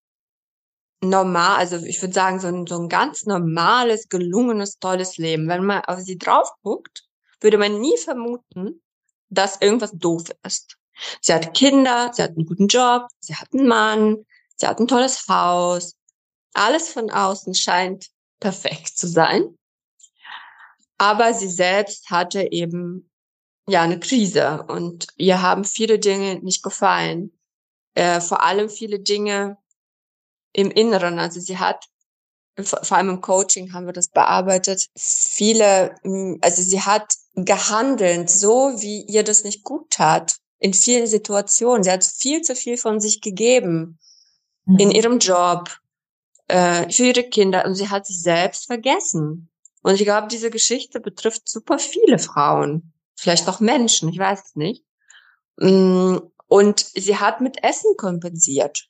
normal, also ich würde sagen, so ein, so ein ganz normales, gelungenes, tolles Leben. Wenn man auf sie drauf guckt, würde man nie vermuten, dass irgendwas doof ist. Sie hat Kinder, sie hat einen guten Job, sie hat einen Mann, sie hat ein tolles Haus. Alles von außen scheint perfekt zu sein. Aber sie selbst hatte eben ja eine Krise und ihr haben viele Dinge nicht gefallen. Äh, vor allem viele Dinge im Inneren. Also sie hat vor allem im Coaching haben wir das bearbeitet. Viele, also sie hat gehandelt, so wie ihr das nicht gut tat, in vielen Situationen. Sie hat viel zu viel von sich gegeben mhm. in ihrem Job, äh, für ihre Kinder und sie hat sich selbst vergessen. Und ich glaube, diese Geschichte betrifft super viele Frauen, vielleicht auch Menschen, ich weiß es nicht. Mm, und sie hat mit Essen kompensiert.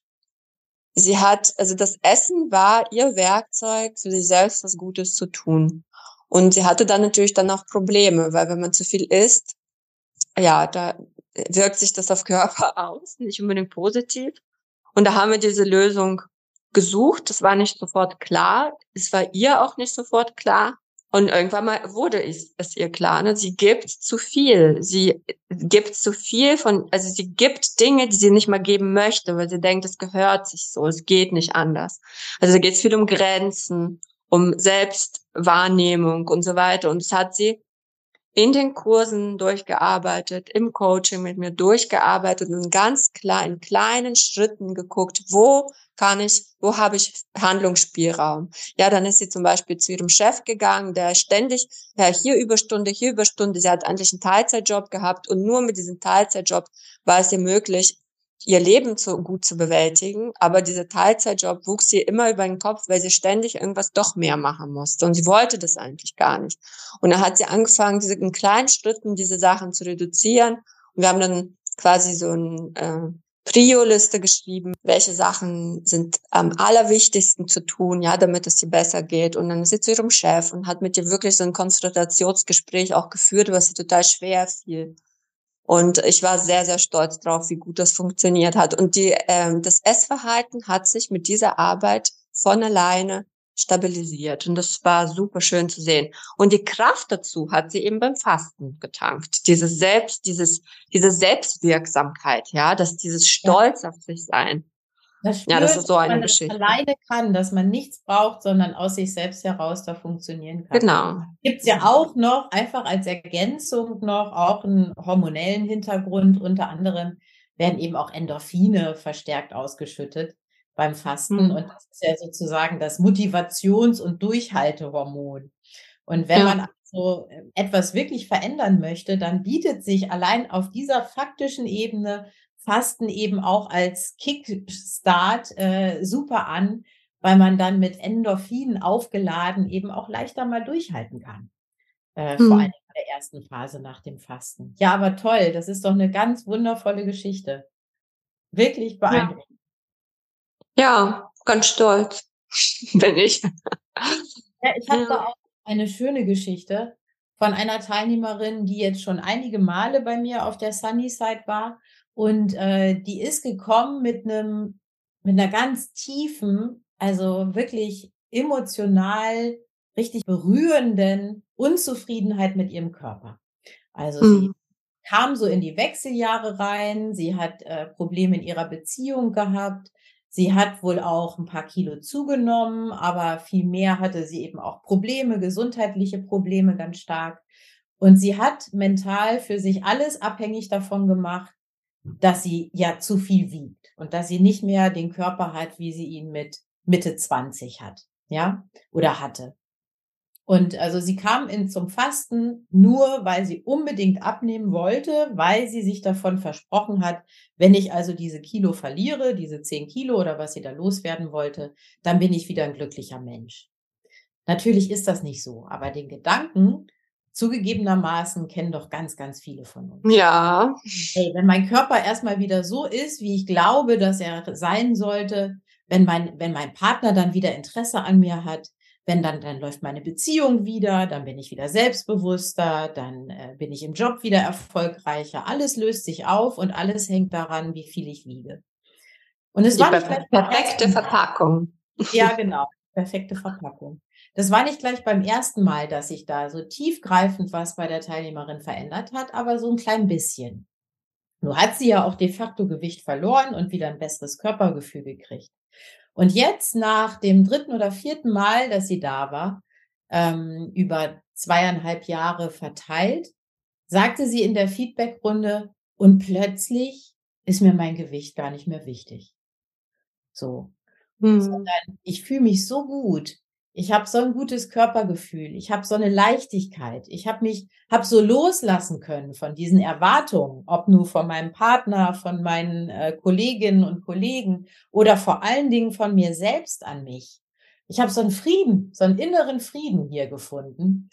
Sie hat, also das Essen war ihr Werkzeug, für sich selbst was Gutes zu tun. Und sie hatte dann natürlich dann auch Probleme, weil wenn man zu viel isst, ja, da wirkt sich das auf Körper aus, nicht unbedingt positiv. Und da haben wir diese Lösung gesucht. Das war nicht sofort klar. Es war ihr auch nicht sofort klar. Und irgendwann mal wurde es, es ihr klar, ne? sie gibt zu viel. Sie gibt zu viel von, also sie gibt Dinge, die sie nicht mal geben möchte, weil sie denkt, es gehört sich so, es geht nicht anders. Also da geht es viel um Grenzen, um Selbstwahrnehmung und so weiter. Und das hat sie in den Kursen durchgearbeitet, im Coaching mit mir durchgearbeitet und ganz klar in kleinen Schritten geguckt, wo kann ich, wo habe ich Handlungsspielraum? Ja, dann ist sie zum Beispiel zu ihrem Chef gegangen, der ständig, ja, hier Überstunde, hier Überstunde. Sie hat eigentlich einen Teilzeitjob gehabt und nur mit diesem Teilzeitjob war es ihr möglich, ihr Leben zu, gut zu bewältigen. Aber dieser Teilzeitjob wuchs ihr immer über den Kopf, weil sie ständig irgendwas doch mehr machen musste. Und sie wollte das eigentlich gar nicht. Und dann hat sie angefangen, diese in kleinen Schritten diese Sachen zu reduzieren. Und wir haben dann quasi so ein äh, Prio-Liste geschrieben, welche Sachen sind am allerwichtigsten zu tun, ja, damit es dir besser geht. Und dann ist sie zu ihrem Chef und hat mit ihr wirklich so ein Konfrontationsgespräch auch geführt, was sie total schwer fiel. Und ich war sehr, sehr stolz drauf, wie gut das funktioniert hat. Und die, ähm, das Essverhalten hat sich mit dieser Arbeit von alleine stabilisiert. Und das war super schön zu sehen. Und die Kraft dazu hat sie eben beim Fasten getankt. Dieses Selbst, dieses, diese Selbstwirksamkeit, ja, dass dieses Stolz auf sich sein. Das spürt, ja, das ist so eine dass Geschichte. man alleine kann, dass man nichts braucht, sondern aus sich selbst heraus da funktionieren kann. Genau. Gibt es ja auch noch, einfach als Ergänzung noch, auch einen hormonellen Hintergrund. Unter anderem werden eben auch Endorphine verstärkt ausgeschüttet beim Fasten. Mhm. Und das ist ja sozusagen das Motivations- und Durchhaltehormon. Und wenn ja. man also etwas wirklich verändern möchte, dann bietet sich allein auf dieser faktischen Ebene Fasten eben auch als Kickstart äh, super an, weil man dann mit Endorphinen aufgeladen eben auch leichter mal durchhalten kann. Äh, hm. Vor allem in der ersten Phase nach dem Fasten. Ja, aber toll, das ist doch eine ganz wundervolle Geschichte. Wirklich beeindruckend. Ja, ja ganz stolz bin ich. Ja, ich habe ja. da auch eine schöne Geschichte von einer Teilnehmerin, die jetzt schon einige Male bei mir auf der Sunnyside war und äh, die ist gekommen mit einem, mit einer ganz tiefen, also wirklich emotional richtig berührenden Unzufriedenheit mit ihrem Körper. Also mhm. sie kam so in die Wechseljahre rein, sie hat äh, Probleme in ihrer Beziehung gehabt, sie hat wohl auch ein paar Kilo zugenommen, aber viel mehr hatte sie eben auch Probleme, gesundheitliche Probleme ganz stark. Und sie hat mental für sich alles abhängig davon gemacht, dass sie ja zu viel wiegt und dass sie nicht mehr den Körper hat, wie sie ihn mit Mitte 20 hat, ja, oder hatte. Und also sie kam in zum Fasten nur, weil sie unbedingt abnehmen wollte, weil sie sich davon versprochen hat, wenn ich also diese Kilo verliere, diese 10 Kilo oder was sie da loswerden wollte, dann bin ich wieder ein glücklicher Mensch. Natürlich ist das nicht so, aber den Gedanken, zugegebenermaßen kennen doch ganz, ganz viele von uns. Ja. Hey, wenn mein Körper erstmal wieder so ist, wie ich glaube, dass er sein sollte, wenn mein, wenn mein Partner dann wieder Interesse an mir hat, wenn dann, dann läuft meine Beziehung wieder, dann bin ich wieder selbstbewusster, dann äh, bin ich im Job wieder erfolgreicher. Alles löst sich auf und alles hängt daran, wie viel ich wiege. Und es Die war perfekte Verpackung. Ja, genau. Perfekte Verpackung. Das war nicht gleich beim ersten Mal, dass sich da so tiefgreifend was bei der Teilnehmerin verändert hat, aber so ein klein bisschen. Nur hat sie ja auch de facto Gewicht verloren und wieder ein besseres Körpergefühl gekriegt. Und jetzt nach dem dritten oder vierten Mal, dass sie da war, ähm, über zweieinhalb Jahre verteilt, sagte sie in der Feedbackrunde, und plötzlich ist mir mein Gewicht gar nicht mehr wichtig. So. Hm. Sondern ich fühle mich so gut. Ich habe so ein gutes Körpergefühl. Ich habe so eine Leichtigkeit. Ich habe mich, habe so loslassen können von diesen Erwartungen, ob nur von meinem Partner, von meinen äh, Kolleginnen und Kollegen oder vor allen Dingen von mir selbst an mich. Ich habe so einen Frieden, so einen inneren Frieden hier gefunden,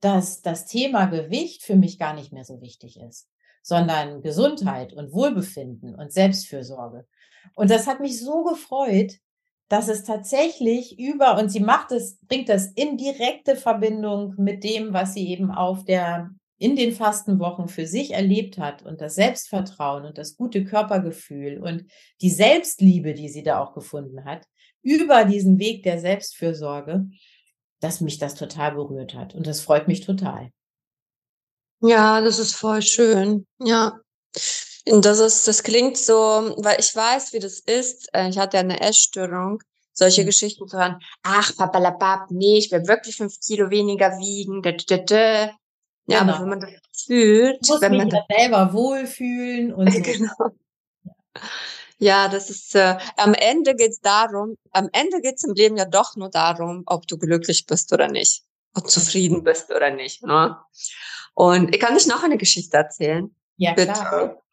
dass das Thema Gewicht für mich gar nicht mehr so wichtig ist, sondern Gesundheit und Wohlbefinden und Selbstfürsorge. Und das hat mich so gefreut, dass es tatsächlich über, und sie macht es, bringt das in direkte Verbindung mit dem, was sie eben auf der, in den Fastenwochen für sich erlebt hat und das Selbstvertrauen und das gute Körpergefühl und die Selbstliebe, die sie da auch gefunden hat, über diesen Weg der Selbstfürsorge, dass mich das total berührt hat. Und das freut mich total. Ja, das ist voll schön. Ja. Das ist, das klingt so, weil ich weiß, wie das ist. Äh, ich hatte ja eine Essstörung. Solche mhm. Geschichten zu hören. Ach, papalapap, nee, ich will wirklich fünf Kilo weniger wiegen. Da, da, da. Ja, genau. aber wenn man das fühlt, muss wenn man ja selber wohlfühlen und so. genau. Ja, das ist äh, am Ende geht's darum, am Ende geht's im Leben ja doch nur darum, ob du glücklich bist oder nicht, ob du zufrieden bist oder nicht. Ne? Und ich kann dich noch eine Geschichte erzählen. Ja, Bitte. klar.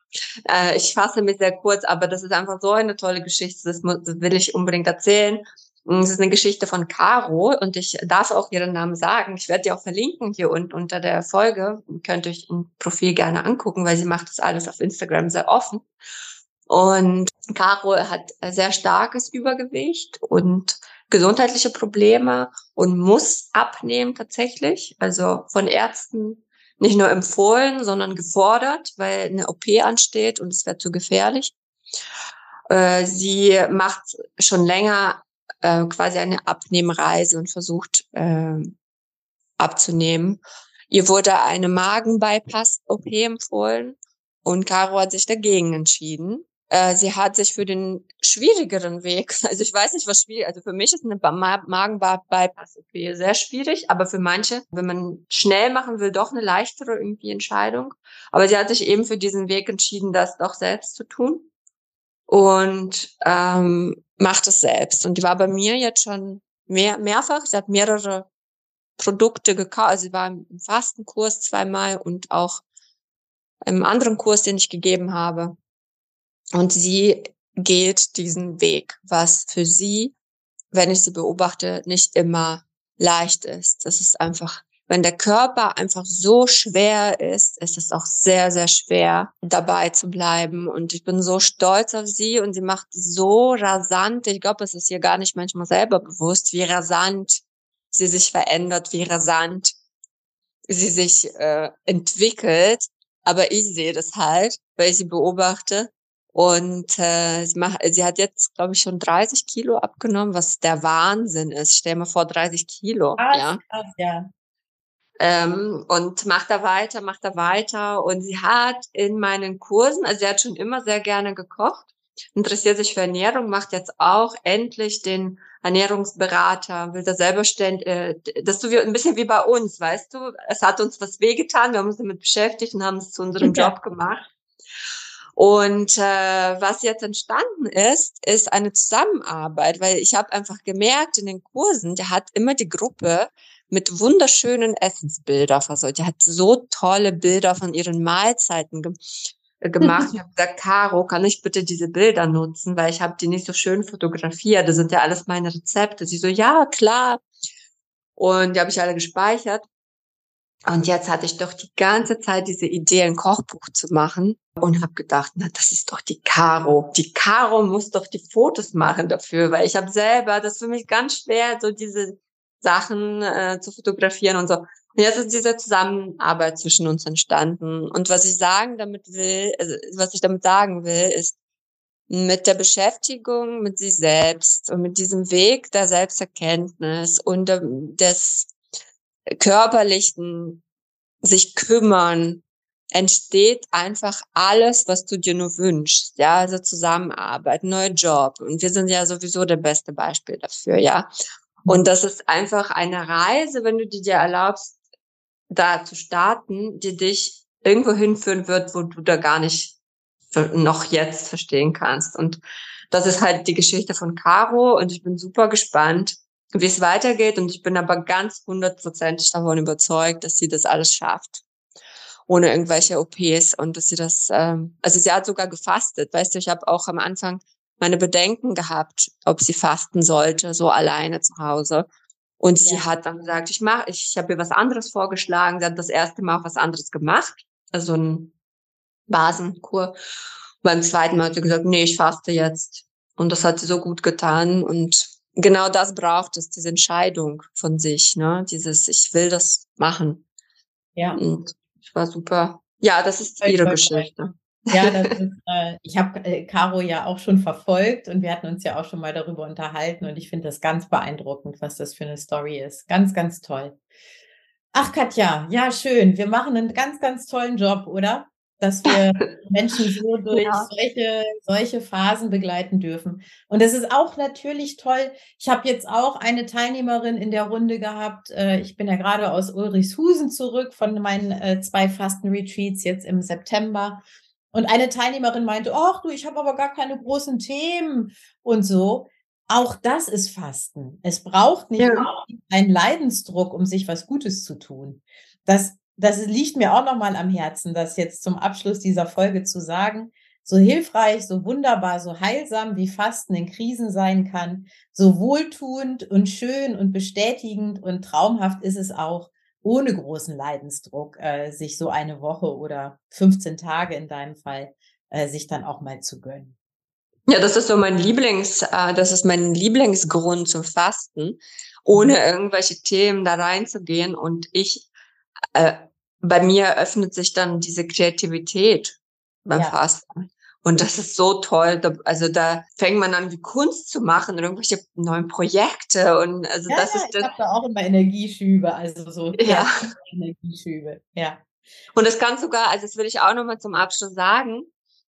Äh, ich fasse mich sehr kurz, aber das ist einfach so eine tolle Geschichte, das, muss, das will ich unbedingt erzählen. Es ist eine Geschichte von Caro und ich darf auch ihren Namen sagen. Ich werde die auch verlinken hier unten unter der Folge. Ihr könnt euch ein Profil gerne angucken, weil sie macht das alles auf Instagram sehr offen. Und Caro hat sehr starkes Übergewicht und gesundheitliche Probleme und muss abnehmen tatsächlich. Also von Ärzten nicht nur empfohlen, sondern gefordert, weil eine OP ansteht und es wäre zu gefährlich. Äh, sie macht schon länger äh, quasi eine Abnehmreise und versucht äh, abzunehmen. Ihr wurde eine Magenbypass-OP empfohlen und Caro hat sich dagegen entschieden. Äh, sie hat sich für den schwierigeren Weg, also ich weiß nicht, was schwierig, also für mich ist eine Magen-Bypass-OP sehr schwierig, aber für manche, wenn man schnell machen will, doch eine leichtere irgendwie Entscheidung. Aber sie hat sich eben für diesen Weg entschieden, das doch selbst zu tun und ähm, macht es selbst. Und die war bei mir jetzt schon mehr, mehrfach. Sie hat mehrere Produkte gekauft. Also sie war im Fastenkurs zweimal und auch im anderen Kurs, den ich gegeben habe. Und sie geht diesen Weg, was für sie, wenn ich sie beobachte, nicht immer leicht ist. Das ist einfach wenn der Körper einfach so schwer ist, ist es auch sehr, sehr schwer, dabei zu bleiben. Und ich bin so stolz auf sie und sie macht so rasant, ich glaube, es ist ihr gar nicht manchmal selber bewusst, wie rasant sie sich verändert, wie rasant sie sich äh, entwickelt. Aber ich sehe das halt, weil ich sie beobachte. Und äh, sie, macht, sie hat jetzt, glaube ich, schon 30 Kilo abgenommen, was der Wahnsinn ist. Stell mir vor, 30 Kilo. Krass, ja. Krass, ja ähm, und macht da weiter, macht da weiter. Und sie hat in meinen Kursen, also sie hat schon immer sehr gerne gekocht, interessiert sich für Ernährung, macht jetzt auch endlich den Ernährungsberater, will da selber stellen, äh, das ist so wie, ein bisschen wie bei uns, weißt du, es hat uns was wehgetan, wir haben uns damit beschäftigt und haben es zu unserem ja. Job gemacht. Und äh, was jetzt entstanden ist, ist eine Zusammenarbeit, weil ich habe einfach gemerkt in den Kursen, der hat immer die Gruppe mit wunderschönen Essensbilder versorgt. Die hat so tolle Bilder von ihren Mahlzeiten ge äh, gemacht. Ich habe gesagt, Caro, kann ich bitte diese Bilder nutzen, weil ich habe die nicht so schön fotografiert. Das sind ja alles meine Rezepte. Sie so, ja, klar. Und die habe ich alle gespeichert. Und jetzt hatte ich doch die ganze Zeit diese Idee, ein Kochbuch zu machen und habe gedacht, na, das ist doch die Caro. Die Caro muss doch die Fotos machen dafür, weil ich habe selber, das ist für mich ganz schwer, so diese Sachen äh, zu fotografieren und so. Und jetzt ist diese Zusammenarbeit zwischen uns entstanden. Und was ich sagen damit will, also was ich damit sagen will, ist, mit der Beschäftigung mit sich selbst und mit diesem Weg der Selbsterkenntnis und des körperlichen sich kümmern, entsteht einfach alles, was du dir nur wünschst. Ja, also Zusammenarbeit, neuer Job. Und wir sind ja sowieso der beste Beispiel dafür, ja. Und das ist einfach eine Reise, wenn du dir erlaubst, da zu starten, die dich irgendwo hinführen wird, wo du da gar nicht noch jetzt verstehen kannst. Und das ist halt die Geschichte von Caro und ich bin super gespannt, wie es weitergeht. Und ich bin aber ganz hundertprozentig davon überzeugt, dass sie das alles schafft. Ohne irgendwelche OPs und dass sie das, ähm, also sie hat sogar gefastet. Weißt du, ich habe auch am Anfang meine Bedenken gehabt, ob sie fasten sollte, so alleine zu Hause. Und ja. sie hat dann gesagt, ich mache, ich, ich habe ihr was anderes vorgeschlagen. Sie hat das erste Mal auch was anderes gemacht, also ein Basenkur. Beim zweiten Mal hat sie gesagt, nee, ich faste jetzt. Und das hat sie so gut getan. Und genau das braucht es, diese Entscheidung von sich, ne? Dieses, ich will das machen. Ja. Und ich war super. Ja, das ist ihre Geschichte. Ja, das ist, äh, ich habe äh, Caro ja auch schon verfolgt und wir hatten uns ja auch schon mal darüber unterhalten und ich finde das ganz beeindruckend, was das für eine Story ist. Ganz, ganz toll. Ach, Katja, ja, schön. Wir machen einen ganz, ganz tollen Job, oder? Dass wir Menschen so durch ja. solche, solche Phasen begleiten dürfen. Und es ist auch natürlich toll. Ich habe jetzt auch eine Teilnehmerin in der Runde gehabt. Äh, ich bin ja gerade aus Ulrichshusen zurück von meinen äh, zwei Fasten-Retreats jetzt im September. Und eine Teilnehmerin meinte, ach du, ich habe aber gar keine großen Themen und so. Auch das ist Fasten. Es braucht nicht ja. einen Leidensdruck, um sich was Gutes zu tun. Das, das liegt mir auch nochmal am Herzen, das jetzt zum Abschluss dieser Folge zu sagen. So hilfreich, so wunderbar, so heilsam wie Fasten in Krisen sein kann, so wohltuend und schön und bestätigend und traumhaft ist es auch, ohne großen Leidensdruck äh, sich so eine Woche oder 15 Tage in deinem Fall äh, sich dann auch mal zu gönnen. Ja, das ist so mein Lieblings, äh, das ist mein Lieblingsgrund zum Fasten, ohne mhm. irgendwelche Themen da reinzugehen. Und ich, äh, bei mir öffnet sich dann diese Kreativität beim ja. Fasten. Und das ist so toll. Da, also da fängt man an, wie Kunst zu machen und irgendwelche neuen Projekte. Und also ja, das ist ich habe da auch immer Energieschübe, also so ja. Energieschübe. Ja. Und es kann sogar, also das will ich auch nochmal zum Abschluss sagen,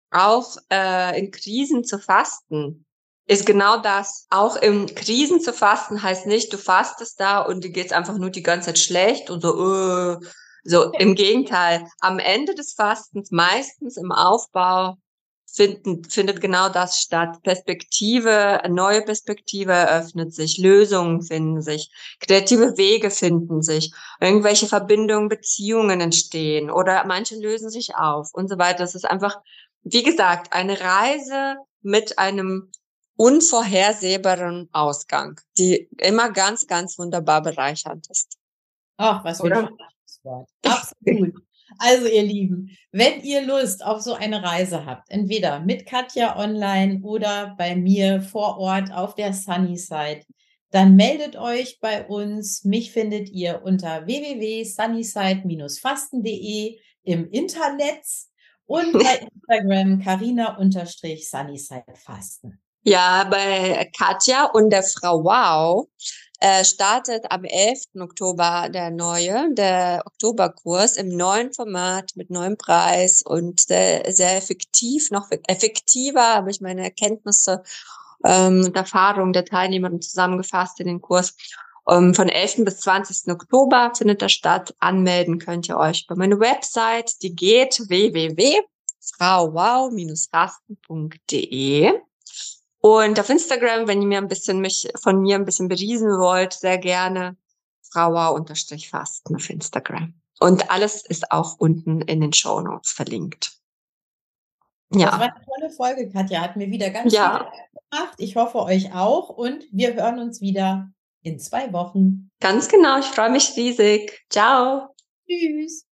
auch äh, in Krisen zu fasten ist genau das. Auch im Krisen zu fasten heißt nicht, du fastest da und dir geht's einfach nur die ganze Zeit schlecht und so, uh, so im Gegenteil. Am Ende des Fastens, meistens im Aufbau, finden, findet genau das statt. Perspektive, neue Perspektive eröffnet sich, Lösungen finden sich, kreative Wege finden sich, irgendwelche Verbindungen, Beziehungen entstehen oder manche lösen sich auf und so weiter. Das ist einfach, wie gesagt, eine Reise mit einem unvorhersehbaren Ausgang, die immer ganz, ganz wunderbar bereichernd ist. Ach, was für ein Wort. Absolut. Also ihr Lieben, wenn ihr Lust auf so eine Reise habt, entweder mit Katja online oder bei mir vor Ort auf der Sunnyside, dann meldet euch bei uns. Mich findet ihr unter www.sunnyside-fasten.de im Internet und bei Instagram carina-sunnyside fasten. Ja, bei Katja und der Frau Wow äh, startet am 11. Oktober der neue, der Oktoberkurs im neuen Format mit neuem Preis und sehr, sehr effektiv, noch effektiver habe ich meine Erkenntnisse ähm, und Erfahrungen der Teilnehmer zusammengefasst in den Kurs. Um, ähm, von 11. bis 20. Oktober findet er statt. Anmelden könnt ihr euch bei meiner Website, die geht www.frauwow-fasten.de. Und auf Instagram, wenn ihr mir ein bisschen mich von mir ein bisschen beriesen wollt, sehr gerne Frauer-Fasten auf Instagram. Und alles ist auch unten in den Show Notes verlinkt. Ja. Das war eine tolle Folge, Katja. Hat mir wieder ganz ja. viel gemacht. Ich hoffe euch auch. Und wir hören uns wieder in zwei Wochen. Ganz genau. Ich freue mich riesig. Ciao. Tschüss.